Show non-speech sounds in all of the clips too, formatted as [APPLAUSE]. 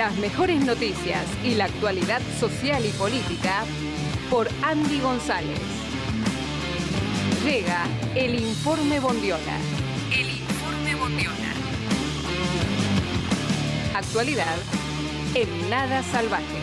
Las mejores noticias y la actualidad social y política por Andy González. Llega el informe Bondiola. El informe Bondiola. Actualidad en nada salvaje.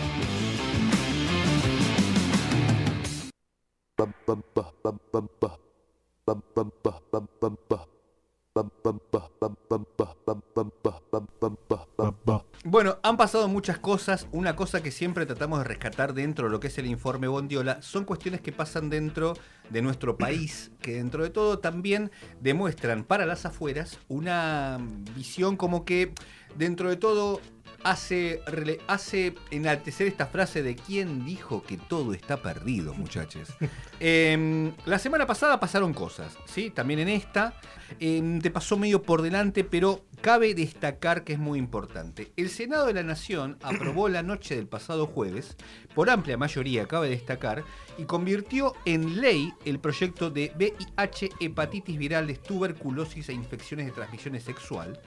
Bueno, han pasado muchas cosas. Una cosa que siempre tratamos de rescatar dentro de lo que es el informe Bondiola son cuestiones que pasan dentro de nuestro país, que dentro de todo también demuestran para las afueras una visión como que dentro de todo hace, hace enaltecer esta frase de quién dijo que todo está perdido, muchachos. [LAUGHS] Em, la semana pasada pasaron cosas, ¿sí? También en esta. Em, te pasó medio por delante, pero cabe destacar que es muy importante. El Senado de la Nación [CLEARS THROAT] aprobó la noche del pasado jueves, por amplia mayoría, cabe destacar, y convirtió en ley el proyecto de VIH, hepatitis virales, tuberculosis e infecciones de transmisión sexual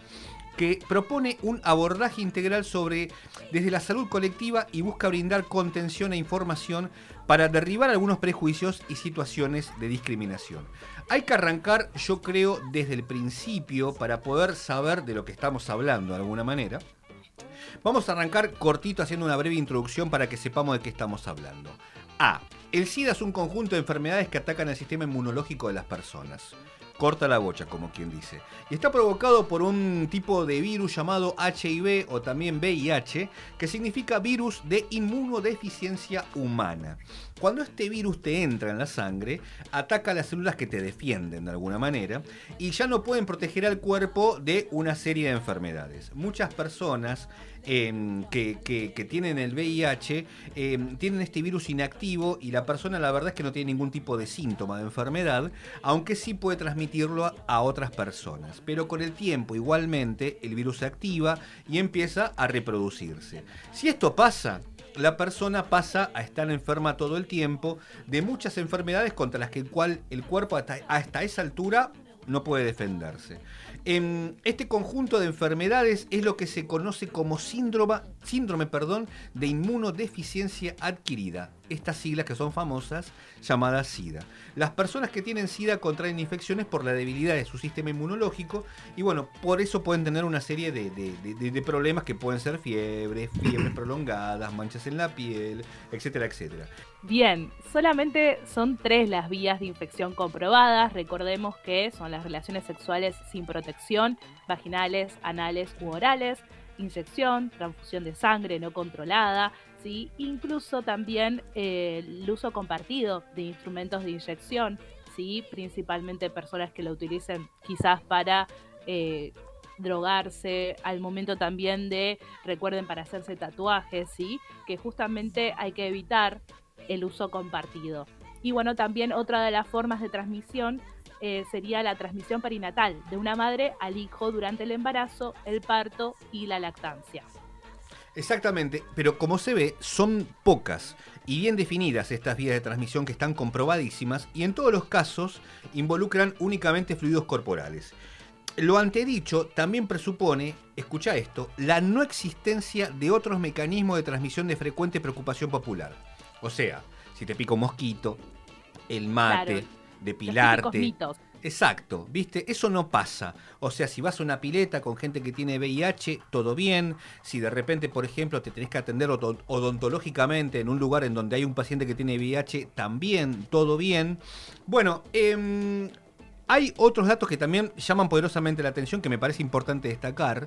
que propone un abordaje integral sobre desde la salud colectiva y busca brindar contención e información para derribar algunos prejuicios y situaciones de discriminación. Hay que arrancar, yo creo, desde el principio para poder saber de lo que estamos hablando de alguna manera. Vamos a arrancar cortito haciendo una breve introducción para que sepamos de qué estamos hablando. A. El SIDA es un conjunto de enfermedades que atacan el sistema inmunológico de las personas corta la bocha, como quien dice. Y está provocado por un tipo de virus llamado HIV o también VIH, que significa virus de inmunodeficiencia humana. Cuando este virus te entra en la sangre, ataca las células que te defienden de alguna manera y ya no pueden proteger al cuerpo de una serie de enfermedades. Muchas personas em, que, tienen el VIH em, tienen este virus inactivo y la persona la verdad es que no tiene ningún tipo de síntoma de enfermedad, aunque sí puede transmitirlo a otras personas. Pero con el tiempo igualmente el virus se activa y empieza a reproducirse. Si esto pasa, la persona pasa a estar enferma todo el tiempo de muchas enfermedades contra las que el, cual el cuerpo hasta, esa altura no puede defenderse. En este conjunto de enfermedades es lo que se conoce como síndrome, síndrome perdón, de inmunodeficiencia adquirida. Estas siglas que son famosas llamadas SIDA. Las personas que tienen SIDA contraen infecciones por la debilidad de su sistema inmunológico y bueno, por eso pueden tener una serie de, de problemas que pueden ser fiebre, [CLEARS THROAT] fiebres prolongadas, manchas en la piel, etcétera, etcétera. Bien, solamente son tres las vías de infección comprobadas. Recordemos que son las relaciones sexuales sin protección, vaginales, anales u orales, inyección, transfusión de sangre no controlada, ¿sí? incluso también eh, el uso compartido de instrumentos de inyección, ¿sí? principalmente personas que lo utilicen quizás para eh, drogarse, al momento también de, recuerden, para hacerse tatuajes, ¿sí? que justamente hay que evitar el uso compartido. Y bueno, también otra de las formas de transmisión eh, sería la transmisión perinatal de una madre al hijo durante el embarazo, el parto y la lactancia. Exactamente, pero como se ve, son pocas y bien definidas estas vías de transmisión que están comprobadísimas y en todos los casos involucran únicamente fluidos corporales. Lo antedicho también presupone, escucha esto, la no existencia de otros mecanismos de transmisión de frecuente preocupación popular. O sea, si te pica un mosquito, el mate, depilarte. Exacto, ¿viste? Eso no pasa. O sea, si vas a una pileta con gente que tiene VIH, todo bien. Si de repente, por ejemplo, te tenés que atender odontológicamente en un lugar en donde hay un paciente que tiene VIH, también, todo bien. Bueno, em, hay otros datos que también llaman poderosamente la atención que me parece importante destacar.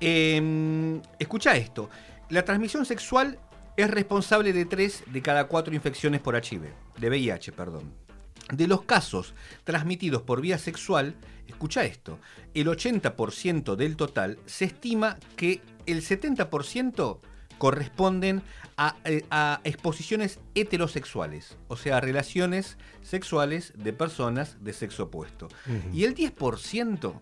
Em, escucha esto. La transmisión sexual es responsable de 3 de cada 4 infecciones por HIV, de VIH, perdón. De los casos transmitidos por vía sexual, escucha esto, el 80% del total se estima que el 70% corresponden eh, a, exposiciones heterosexuales, o sea, relaciones sexuales de personas de sexo opuesto. Y el 10%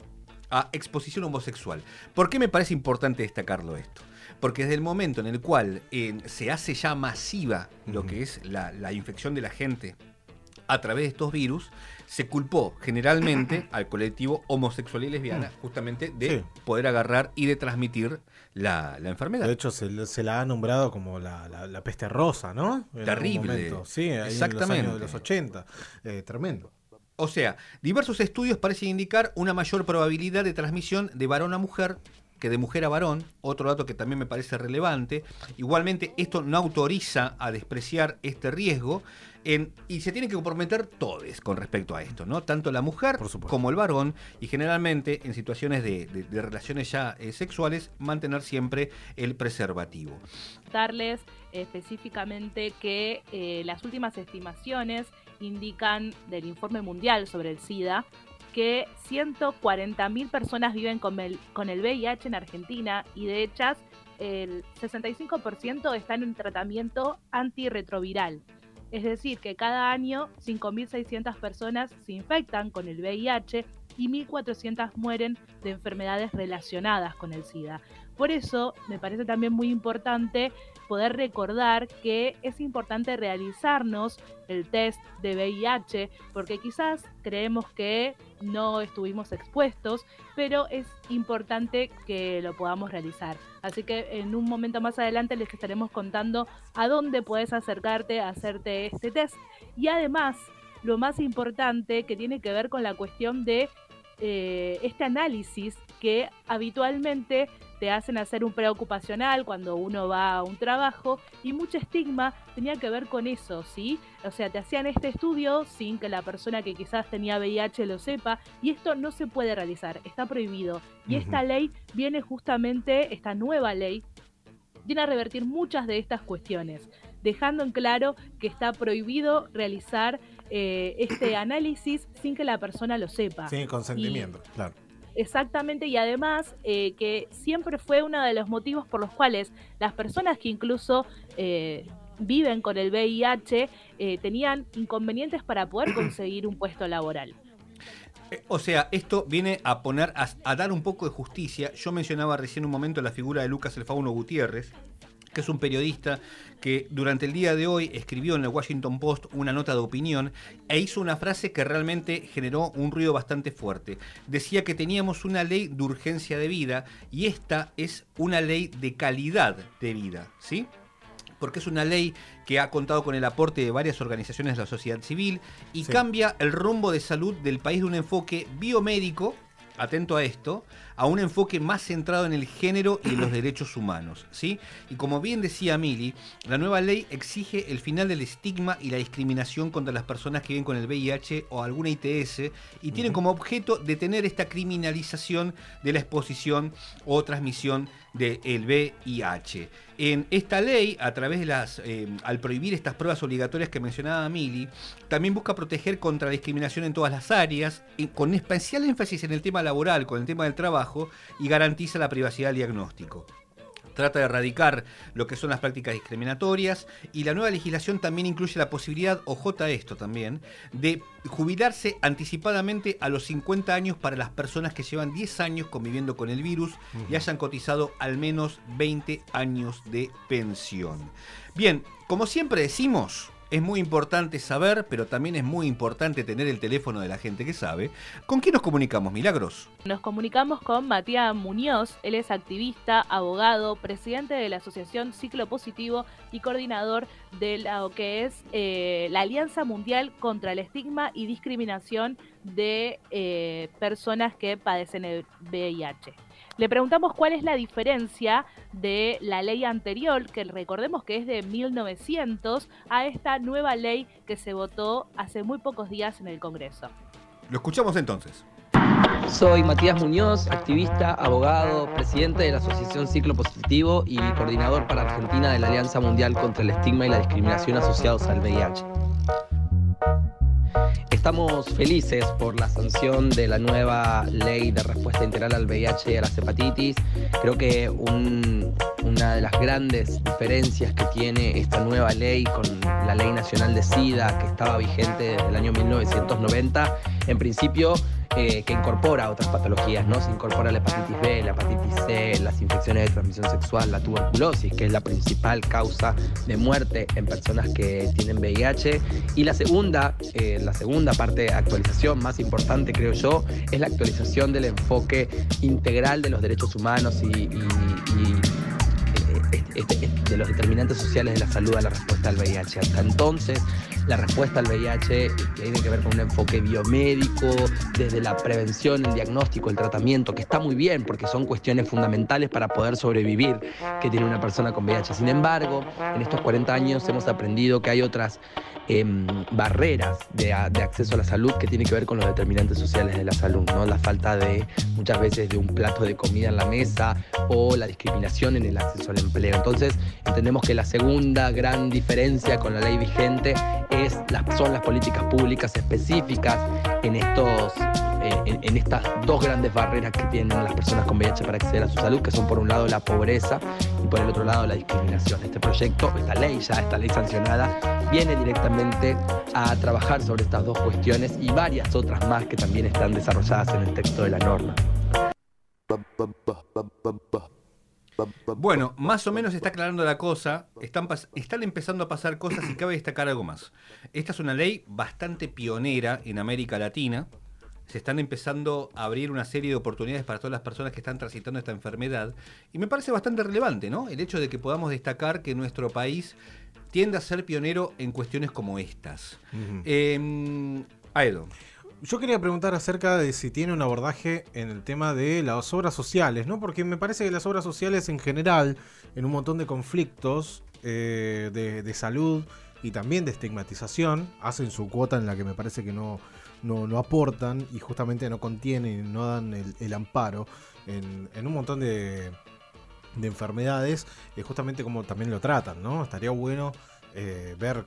a exposición homosexual. ¿Por qué me parece importante destacarlo esto? Porque desde el momento en el cual eh, se hace ya masiva lo que es la, infección de la gente a través de estos virus, se culpó generalmente [CLEARS THROAT] al colectivo homosexual y lesbiana Mm. justamente de Sí. poder agarrar y de transmitir la, la enfermedad. De hecho, se, la ha nombrado como la, la- la peste rosa, ¿no? En Terrible. Sí, Exactamente. en los años de los 80. Eh, tremendo. O sea, diversos estudios parecen indicar una mayor probabilidad de transmisión de varón a mujer que de mujer a varón, otro dato que también me parece relevante. Igualmente, esto no autoriza a despreciar este riesgo en- y se tienen que comprometer todos con respecto a esto, ¿no? Tanto la mujer como el varón y generalmente en situaciones de, de- de relaciones ya eh, sexuales mantener siempre el preservativo. Darles específicamente que eh, las últimas estimaciones indican del informe mundial sobre el SIDA que 140.000 personas viven con el, VIH en Argentina y de hechas el 65% están en tratamiento antirretroviral. Es decir, que cada año 5.600 personas se infectan con el VIH y 1.400 mueren de enfermedades relacionadas con el SIDA. Por eso me parece también muy importante poder recordar que es importante realizarnos el test de VIH, porque quizás creemos que no estuvimos expuestos, pero es importante que lo podamos realizar. Así que en un momento más adelante les estaremos contando a dónde puedes acercarte a hacerte este test. Y además, lo más importante que tiene que ver con la cuestión de eh, este análisis que habitualmente te hacen hacer un preocupacional cuando uno va a un trabajo y mucho estigma tenía que ver con eso, ¿sí? O sea, te hacían este estudio sin que la persona que quizás tenía VIH lo sepa y esto no se puede realizar, está prohibido. Y esta ley viene justamente, esta nueva ley, viene a revertir muchas de estas cuestiones, dejando en claro que está prohibido realizar eh, este análisis sin que la persona lo sepa. Sin consentimiento, claro. Exactamente, y además eh, que siempre fue uno de los motivos por los cuales las personas que incluso eh, viven con el VIH eh, tenían inconvenientes para poder [CLEARS THROAT] conseguir un puesto laboral. O sea, esto viene a poner, a, a dar un poco de justicia. Yo mencionaba recién un momento la figura de Lucas el Fauno Gutiérrez, que es un periodista que durante el día de hoy escribió en el Washington Post una nota de opinión e hizo una frase que realmente generó un ruido bastante fuerte. Decía que teníamos una ley de urgencia de vida y esta es una ley de calidad de vida, ¿sí? porque es una ley que ha contado con el aporte de varias organizaciones de la sociedad civil y Sí. cambia el rumbo de salud del país de un enfoque biomédico, atento a esto, a un enfoque más centrado en el género y en los derechos humanos, ¿sí? Y como bien decía Mili, la nueva ley exige el final del estigma y la discriminación contra las personas que viven con el VIH o alguna ITS y tienen como objeto detener esta criminalización de la exposición o transmisión del VIH. En esta ley, a través de las, eh, al prohibir estas pruebas obligatorias que mencionaba Mili, también busca proteger contra la discriminación en todas las áreas, con especial énfasis en el tema laboral, con el tema del trabajo, y garantiza la privacidad del diagnóstico. Trata de erradicar lo que son las prácticas discriminatorias y la nueva legislación también incluye la posibilidad, ojota esto también, de jubilarse anticipadamente a los 50 años para las personas que llevan 10 años conviviendo con el virus y hayan cotizado al menos 20 años de pensión. Bien, como siempre decimos, es muy importante saber, pero también es muy importante tener el teléfono de la gente que sabe. ¿Con quién nos comunicamos, Milagros? Nos comunicamos con Matías Muñoz, él es activista, abogado, presidente de la Asociación Ciclo Positivo y coordinador de lo que es eh, la Alianza Mundial contra el Estigma y Discriminación de eh, Personas que padecen el VIH. Le preguntamos cuál es la diferencia de la ley anterior, que recordemos que es de 1900, a esta nueva ley que se votó hace muy pocos días en el Congreso. Lo escuchamos entonces. Soy Matías Muñoz, activista, abogado, presidente de la Asociación Ciclo Positivo y coordinador para Argentina de la Alianza Mundial contra el Estigma y la Discriminación asociados al VIH. Estamos felices por la sanción de la nueva ley de respuesta integral al VIH y a las hepatitis. Creo que un- una de las grandes diferencias que tiene esta nueva ley con la ley nacional de SIDA que estaba vigente desde el año 1990, en principio eh, que incorpora otras patologías, ¿no? Se incorpora la hepatitis B, la hepatitis C, las infecciones de transmisión sexual, la tuberculosis, que es la principal causa de muerte en personas que tienen VIH. Y la segunda, eh, la segunda parte de actualización más importante, creo yo, es la actualización del enfoque integral de los derechos humanos y, este, de los determinantes sociales de la salud a la respuesta al VIH. Hasta entonces, la respuesta al VIH tiene que ver con un enfoque biomédico, desde la prevención, el diagnóstico, el tratamiento, que está muy bien porque son cuestiones fundamentales para poder sobrevivir que tiene una persona con VIH. Sin embargo, en estos 40 años hemos aprendido que hay otras em, barreras de, acceso a la salud que tiene que ver con los determinantes sociales de la salud, ¿no? La falta de muchas veces de un plato de comida en la mesa o la discriminación en el acceso al empleo. Entonces, entendemos que la segunda gran diferencia con la ley vigente es, son las políticas públicas específicas en, estos, en, estas dos grandes barreras que tienen las personas con VIH para acceder a su salud, que son por un lado la pobreza y por el otro lado la discriminación. Este proyecto, esta ley ya, esta ley sancionada, viene directamente a trabajar sobre estas dos cuestiones y varias otras más que también están desarrolladas en el texto de la norma. Bueno, más o menos está aclarando la cosa. Están, están empezando a pasar cosas y cabe destacar algo más. Esta es una ley bastante pionera en América Latina. Se están empezando a abrir una serie de oportunidades para todas las personas que están transitando esta enfermedad. Y me parece bastante relevante, ¿no? El hecho de que podamos destacar que nuestro país tiende a ser pionero en cuestiones como estas. Uh Aedo. Yo quería preguntar acerca de si tiene un abordaje en el tema de las obras sociales, ¿no? Porque me parece que las obras sociales en general, en un montón de conflictos eh, de, salud y también de estigmatización, hacen su cuota en la que me parece que no, no, aportan y justamente no contienen, no dan el, amparo en, un montón de, de enfermedades, eh, justamente como también lo tratan, ¿no? Estaría bueno eh, ver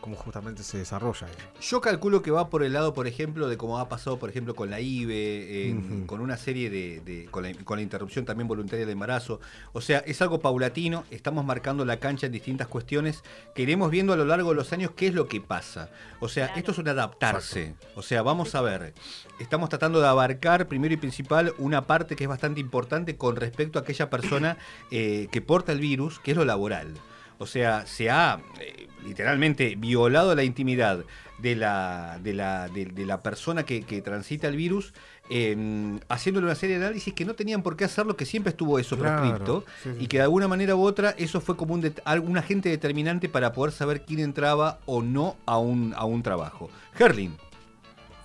cómo justamente se desarrolla. Yo calculo que va por el lado, por ejemplo, de cómo ha pasado, por ejemplo, con la IBE, con una serie de, con, la, interrupción también voluntaria del embarazo. O sea, es algo paulatino, estamos marcando la cancha en distintas cuestiones que iremos viendo a lo largo de los años qué es lo que pasa. O sea, esto es un adaptarse. O sea, vamos a ver, estamos tratando de abarcar primero y principal una parte que es bastante importante con respecto a aquella persona eh, que porta el virus, que es lo laboral. O sea, se ha eh, literalmente violado la intimidad de la, de la, de, la persona que, transita el virus, em, haciéndole una serie de análisis que no tenían por qué hacerlo, que siempre estuvo eso prescripto, y que de alguna manera u otra eso fue como un, un agente determinante para poder saber quién entraba o no a un, a un trabajo. Herlin.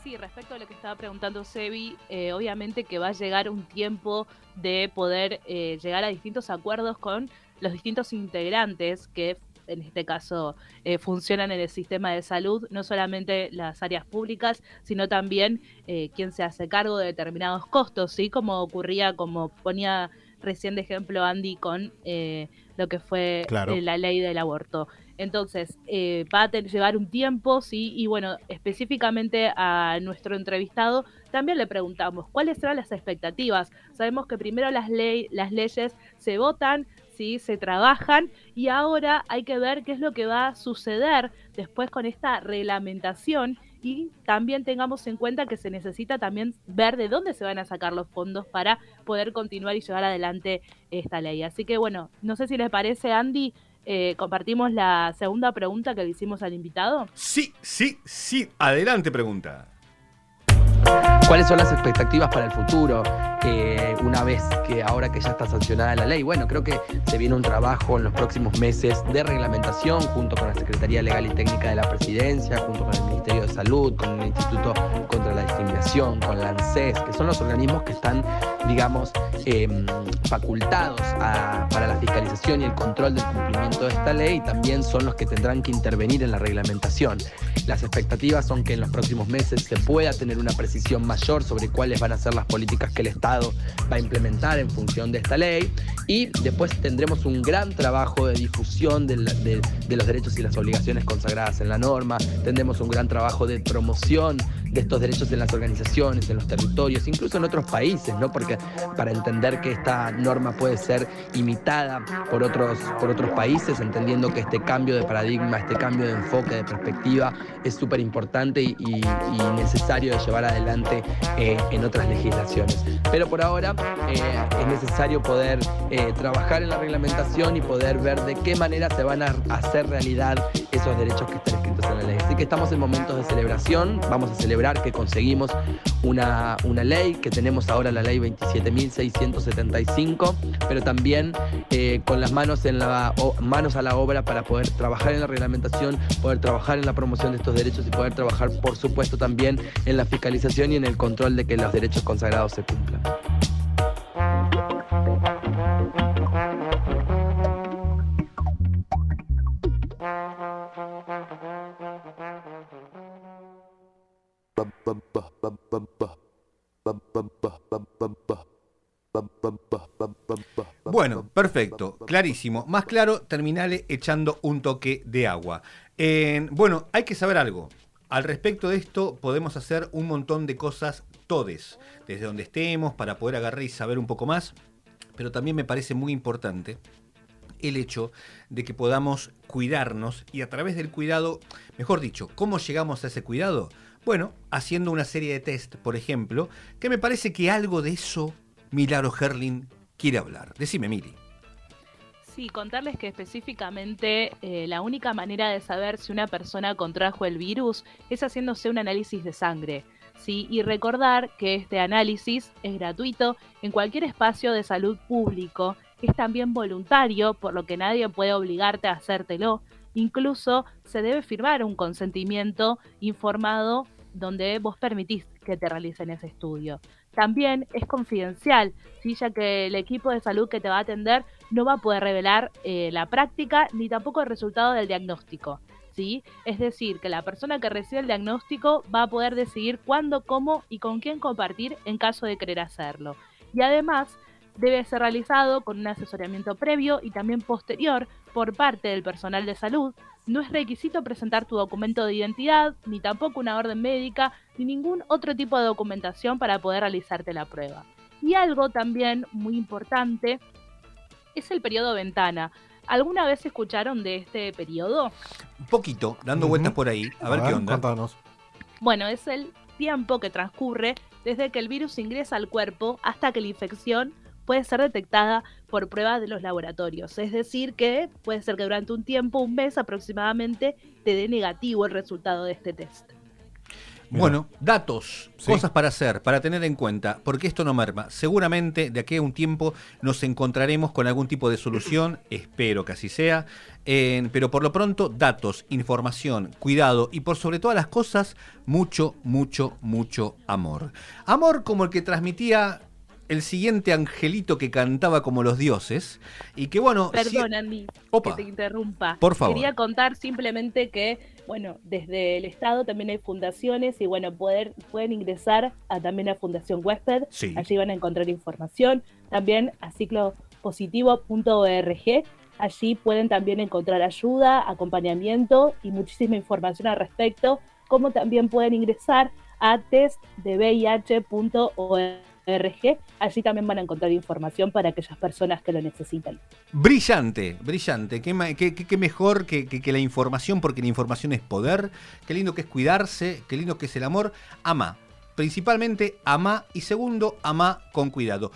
Sí, respecto a lo que estaba preguntando Sebi, eh, obviamente que va a llegar un tiempo de poder eh, llegar a distintos acuerdos con los distintos integrantes que en este caso eh, funcionan en el sistema de salud, no solamente las áreas públicas, sino también eh, quien se hace cargo de determinados costos, ¿sí? Como ocurría, como ponía recién de ejemplo Andy con eh, lo que fue la ley del aborto. Entonces, va a llevar un tiempo, sí, y bueno, específicamente a nuestro entrevistado también le preguntamos cuáles eran las expectativas. Sabemos que primero las, ley, las leyes se votan, ¿sí? se trabajan y ahora hay que ver qué es lo que va a suceder después con esta reglamentación y también tengamos en cuenta que se necesita también ver de dónde se van a sacar los fondos para poder continuar y llevar adelante esta ley. Así que bueno, no sé si les parece, Andy, eh, compartimos la segunda pregunta que le hicimos al invitado. Sí, sí, sí, adelante pregunta. ¿Cuáles son las expectativas para el futuro? una vez que ahora que ya está sancionada la ley, bueno, creo que se viene un trabajo en los próximos meses de reglamentación junto con la Secretaría Legal y Técnica de la Presidencia, junto con el Ministerio de Salud, con el Instituto contra la Discriminación, con la ANSES, que son los organismos que están, digamos, em, facultados para la fiscalización y el control del cumplimiento de esta ley, también son los que tendrán que intervenir en la reglamentación. Las expectativas son que en los próximos meses se pueda tener una precisión sobre cuáles van a ser las políticas que el Estado va a implementar en función de esta ley. Y después tendremos un gran trabajo de difusión de, los derechos y las obligaciones consagradas en la norma, tendremos un gran trabajo de promoción de estos derechos en las organizaciones, en los territorios, incluso en otros países, ¿no? Porque para entender que esta norma puede ser imitada por otros, por otros países, entendiendo que este cambio de paradigma, este cambio de enfoque, de perspectiva, es súper importante y, necesario de llevar adelante eh, en otras legislaciones. Pero por ahora eh, es necesario poder eh, trabajar en la reglamentación y poder ver de qué manera se van a hacer realidad esos derechos que están escritos en la ley. Así que estamos en momentos de celebración, vamos a celebrar que conseguimos una, una ley, que tenemos ahora la ley 27.675, pero también eh, con las manos, en la, manos a la obra para poder trabajar en la reglamentación, poder trabajar en la promoción de estos derechos y poder trabajar, por supuesto, también en la fiscalización y en el control de que los derechos consagrados se cumplan. Perfecto, clarísimo. Más claro, terminale echando un toque de agua. bueno, hay que saber algo. Al respecto de esto, podemos hacer un montón de cosas todes, desde donde estemos, para poder agarrar y saber un poco más. Pero también me parece muy importante el hecho de que podamos cuidarnos y a través del cuidado, mejor dicho, ¿cómo llegamos a ese cuidado? Bueno, haciendo una serie de test, por ejemplo, que me parece que algo de eso Milagro Herlin quiere hablar. Decime, Mili. Sí, contarles que específicamente eh, la única manera de saber si una persona contrajo el virus es haciéndose un análisis de sangre. ¿sí? Y recordar que este análisis es gratuito en cualquier espacio de salud público, es también voluntario, por lo que nadie puede obligarte a hacértelo. Incluso se debe firmar un consentimiento informado donde vos permitís que te realicen ese estudio. También es confidencial, ¿sí? ya que el equipo de salud que te va a atender no va a poder revelar eh, la práctica ni tampoco el resultado del diagnóstico. ¿sí? Es decir, que la persona que recibe el diagnóstico va a poder decidir cuándo, cómo y con quién compartir en caso de querer hacerlo. Y además, debe ser realizado con un asesoramiento previo y también posterior por parte del personal de salud. No es requisito presentar tu documento de identidad, ni tampoco una orden médica, ni ningún otro tipo de documentación para poder realizarte la prueba. Y algo también muy importante es el periodo ventana. ¿Alguna vez escucharon de este periodo? Un poquito, dando vueltas por ahí. A, ver, qué onda. Bueno, es el tiempo que transcurre desde que el virus ingresa al cuerpo hasta que la infección puede ser detectada por pruebas de los laboratorios. Es decir, que puede ser que durante un tiempo, un mes aproximadamente, te dé negativo el resultado de este test. Bueno, datos, cosas para hacer, para tener en cuenta, porque esto no merma. Seguramente de aquí a un tiempo nos encontraremos con algún tipo de solución, [CLEARS THROAT] espero que así sea, pero por lo pronto datos, información, cuidado y por sobre todas las cosas, mucho, mucho, mucho amor. Amor como el que transmitía el siguiente angelito que cantaba como los dioses y que bueno... Perdón, Andy, que te interrumpa. Por favor. Quería contar simplemente que, bueno, desde el Estado también hay fundaciones y bueno, poder, pueden ingresar a, también a Fundación Huésped. Allí van a encontrar información. También a ciclopositivo.org. Allí pueden también encontrar ayuda, acompañamiento y muchísima información al respecto, como también pueden ingresar a testdevih.org RG. Allí también van a encontrar información para aquellas personas que lo necesitan. Brillante, brillante. Qué, mejor que, que, la información, porque la información es poder. Qué lindo que es cuidarse, qué lindo que es el amor. Ama. Principalmente ama y segundo, ama con cuidado.